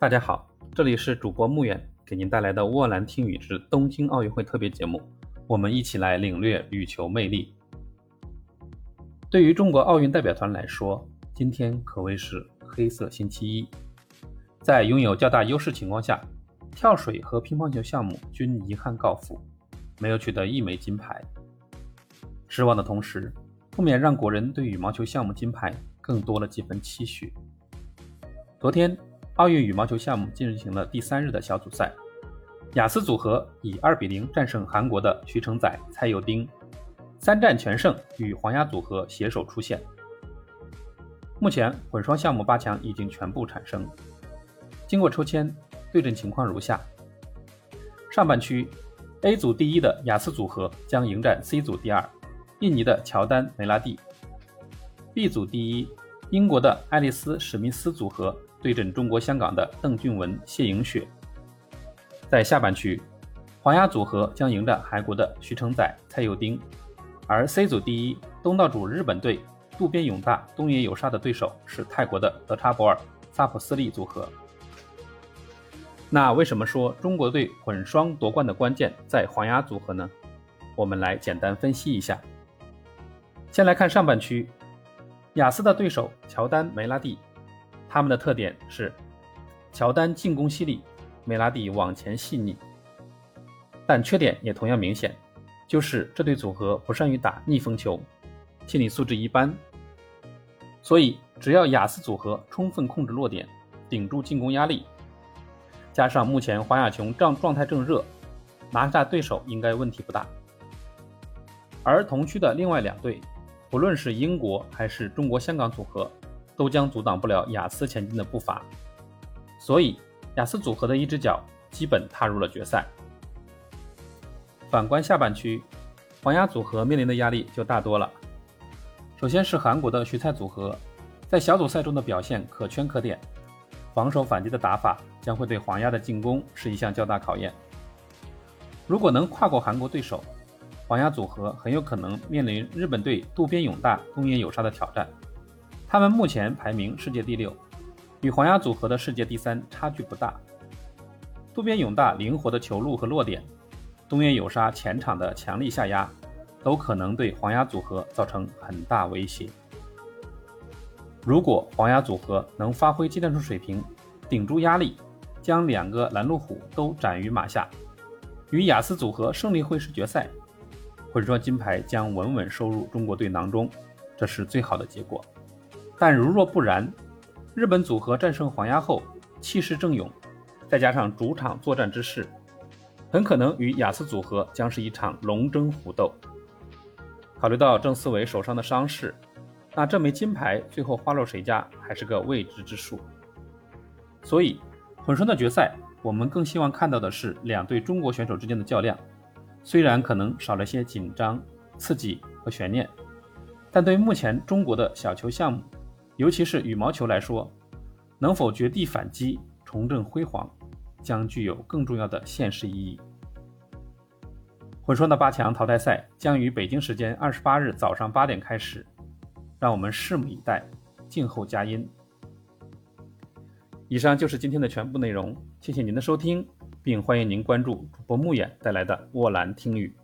大家好，这里是主播穆远给您带来的沃兰听雨之东京奥运会特别节目，我们一起来领略羽球魅力。对于中国奥运代表团来说，今天可谓是黑色星期一。在拥有较大优势情况下，跳水和乒乓球项目均遗憾告负，没有取得一枚金牌。失望的同时，不免让国人对羽毛球项目金牌更多了几分期许。昨天。奥运羽毛球项目进行了第三日的小组赛，雅思组合以二比零战胜韩国的徐承宰、蔡佑丁，三战全胜，与黄鸭组合携手出线。目前混双项目八强已经全部产生，经过抽签，对阵情况如下：上半区，A 组第一的雅思组合将迎战 C 组第二，印尼的乔丹、梅拉蒂；B 组第一，英国的爱丽丝·史密斯组合。对阵中国香港的邓俊文、谢颖雪，在下半区，黄鸭组合将迎战韩国的徐承宰、蔡佑丁，而 C 组第一东道主日本队渡边勇大、东野有沙的对手是泰国的德查博尔、萨普斯利组合。那为什么说中国队混双夺冠的关键在黄鸭组合呢？我们来简单分析一下。先来看上半区，雅思的对手乔丹、梅拉蒂。他们的特点是，乔丹进攻犀利，梅拉蒂往前细腻，但缺点也同样明显，就是这对组合不善于打逆风球，心理素质一般。所以，只要雅思组合充分控制落点，顶住进攻压力，加上目前黄雅琼状状态正热，拿下对手应该问题不大。而同区的另外两队，不论是英国还是中国香港组合。都将阻挡不了雅思前进的步伐，所以雅思组合的一只脚基本踏入了决赛。反观下半区，黄鸭组合面临的压力就大多了。首先是韩国的徐蔡组合，在小组赛中的表现可圈可点，防守反击的打法将会对黄鸭的进攻是一项较大考验。如果能跨过韩国对手，黄鸭组合很有可能面临日本队渡边勇大、东野有沙的挑战。他们目前排名世界第六，与黄鸭组合的世界第三差距不大。渡边勇大灵活的球路和落点，东野有沙前场的强力下压，都可能对黄鸭组合造成很大威胁。如果黄鸭组合能发挥技战术水平，顶住压力，将两个拦路虎都斩于马下，与雅思组合胜利会师决赛，混双金牌将稳稳收入中国队囊中，这是最好的结果。但如若不然，日本组合战胜黄鸭后气势正勇，再加上主场作战之势，很可能与雅思组合将是一场龙争虎斗。考虑到郑思维手上的伤势，那这枚金牌最后花落谁家还是个未知之数。所以，混双的决赛，我们更希望看到的是两队中国选手之间的较量，虽然可能少了些紧张、刺激和悬念，但对目前中国的小球项目。尤其是羽毛球来说，能否绝地反击、重振辉煌，将具有更重要的现实意义。混双的八强淘汰赛将于北京时间二十八日早上八点开始，让我们拭目以待，静候佳音。以上就是今天的全部内容，谢谢您的收听，并欢迎您关注主播木眼带来的沃兰听语。